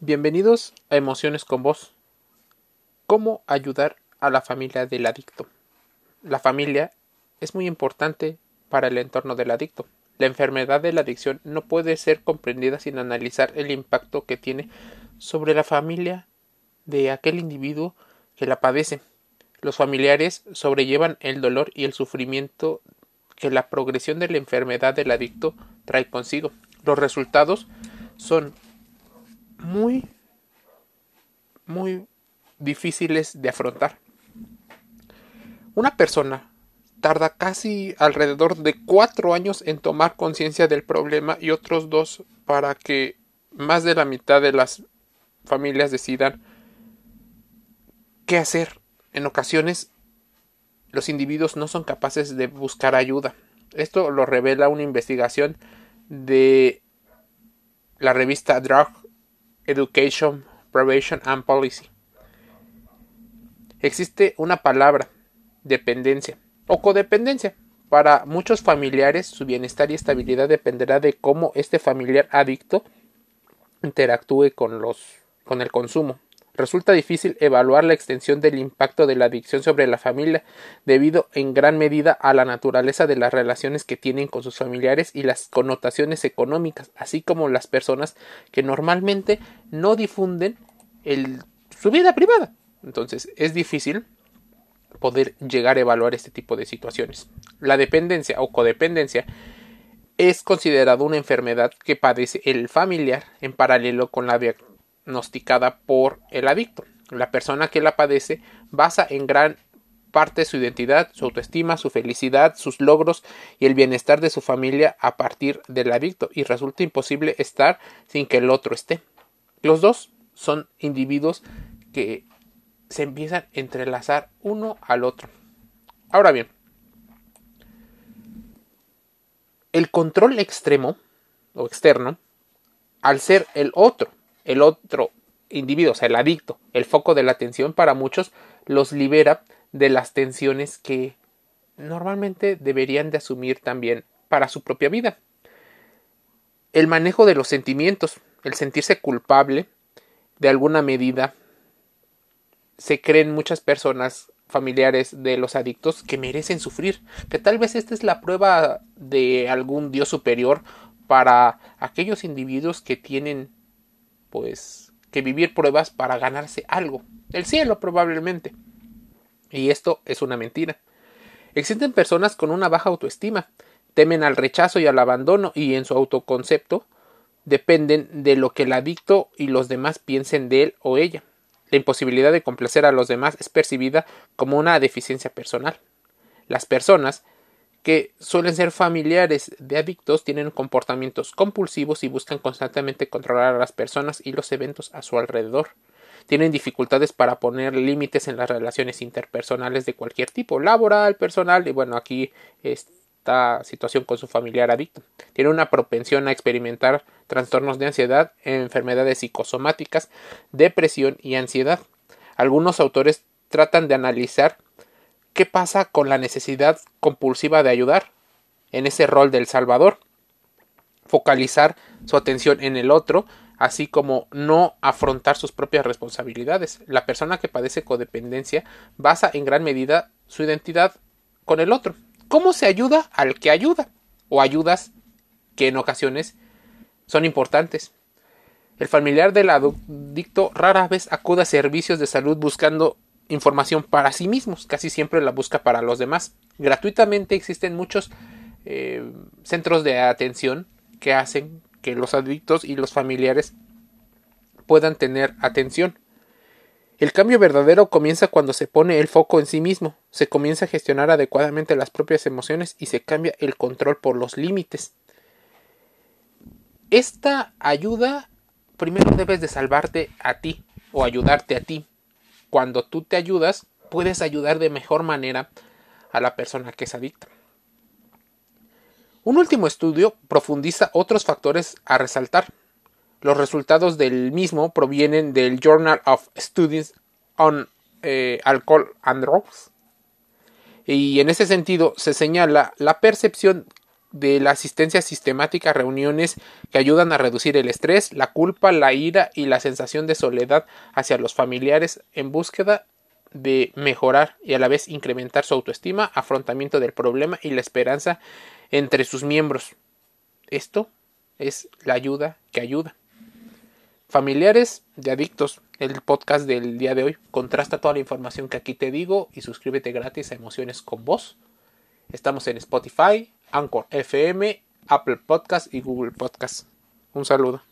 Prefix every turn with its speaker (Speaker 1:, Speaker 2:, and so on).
Speaker 1: Bienvenidos a Emociones con Vos. ¿Cómo ayudar a la familia del adicto? La familia es muy importante para el entorno del adicto. La enfermedad de la adicción no puede ser comprendida sin analizar el impacto que tiene sobre la familia de aquel individuo que la padece. Los familiares sobrellevan el dolor y el sufrimiento que la progresión de la enfermedad del adicto trae consigo. Los resultados son muy, muy difíciles de afrontar. Una persona tarda casi alrededor de cuatro años en tomar conciencia del problema y otros dos para que más de la mitad de las familias decidan qué hacer. En ocasiones los individuos no son capaces de buscar ayuda. Esto lo revela una investigación de la revista Drug Education, Prevention and Policy. Existe una palabra, dependencia o codependencia. Para muchos familiares, su bienestar y estabilidad dependerá de cómo este familiar adicto interactúe con los con el consumo. Resulta difícil evaluar la extensión del impacto de la adicción sobre la familia debido en gran medida a la naturaleza de las relaciones que tienen con sus familiares y las connotaciones económicas, así como las personas que normalmente no difunden su vida privada. Entonces es difícil poder llegar a evaluar este tipo de situaciones. La dependencia o codependencia es considerada una enfermedad que padece el familiar en paralelo con la diagnosticada por el adicto. La persona que la padece basa en gran parte su identidad, su autoestima, su felicidad, sus logros y el bienestar de su familia a partir del adicto y resulta imposible estar sin que el otro esté. Los dos son individuos que se empiezan a entrelazar uno al otro. Ahora bien, el control extremo o externo, al ser el otro el otro individuo, o sea, el adicto, el foco de la atención para muchos, los libera de las tensiones que normalmente deberían de asumir también para su propia vida. El manejo de los sentimientos, el sentirse culpable, de alguna medida, se creen muchas personas familiares de los adictos que merecen sufrir, que tal vez esta es la prueba de algún Dios superior para aquellos individuos que tienen pues que vivir pruebas para ganarse algo, el cielo probablemente. Y esto es una mentira. Existen personas con una baja autoestima, temen al rechazo y al abandono y en su autoconcepto dependen de lo que el adicto y los demás piensen de él o ella. La imposibilidad de complacer a los demás es percibida como una deficiencia personal. Las personas que suelen ser familiares de adictos tienen comportamientos compulsivos y buscan constantemente controlar a las personas y los eventos a su alrededor. Tienen dificultades para poner límites en las relaciones interpersonales de cualquier tipo, laboral, personal y bueno, aquí esta situación con su familiar adicto. Tienen una propensión a experimentar trastornos de ansiedad, enfermedades psicosomáticas, depresión y ansiedad. Algunos autores tratan de analizar ¿Qué pasa con la necesidad compulsiva de ayudar? En ese rol del Salvador. Focalizar su atención en el otro, así como no afrontar sus propias responsabilidades. La persona que padece codependencia basa en gran medida su identidad con el otro. ¿Cómo se ayuda al que ayuda? O ayudas que en ocasiones son importantes. El familiar del adicto rara vez acude a servicios de salud buscando información para sí mismos, casi siempre la busca para los demás. Gratuitamente existen muchos eh, centros de atención que hacen que los adictos y los familiares puedan tener atención. El cambio verdadero comienza cuando se pone el foco en sí mismo, se comienza a gestionar adecuadamente las propias emociones y se cambia el control por los límites. Esta ayuda primero debes de salvarte a ti o ayudarte a ti cuando tú te ayudas, puedes ayudar de mejor manera a la persona que es adicta. Un último estudio profundiza otros factores a resaltar. Los resultados del mismo provienen del Journal of Studies on eh, Alcohol and Drugs. Y en ese sentido se señala la percepción de la asistencia sistemática a reuniones que ayudan a reducir el estrés, la culpa, la ira y la sensación de soledad hacia los familiares en búsqueda de mejorar y a la vez incrementar su autoestima, afrontamiento del problema y la esperanza entre sus miembros. Esto es la ayuda que ayuda. Familiares de adictos, el podcast del día de hoy contrasta toda la información que aquí te digo y suscríbete gratis a Emociones con Voz. Estamos en Spotify, Anchor FM, Apple Podcast y Google Podcast. Un saludo.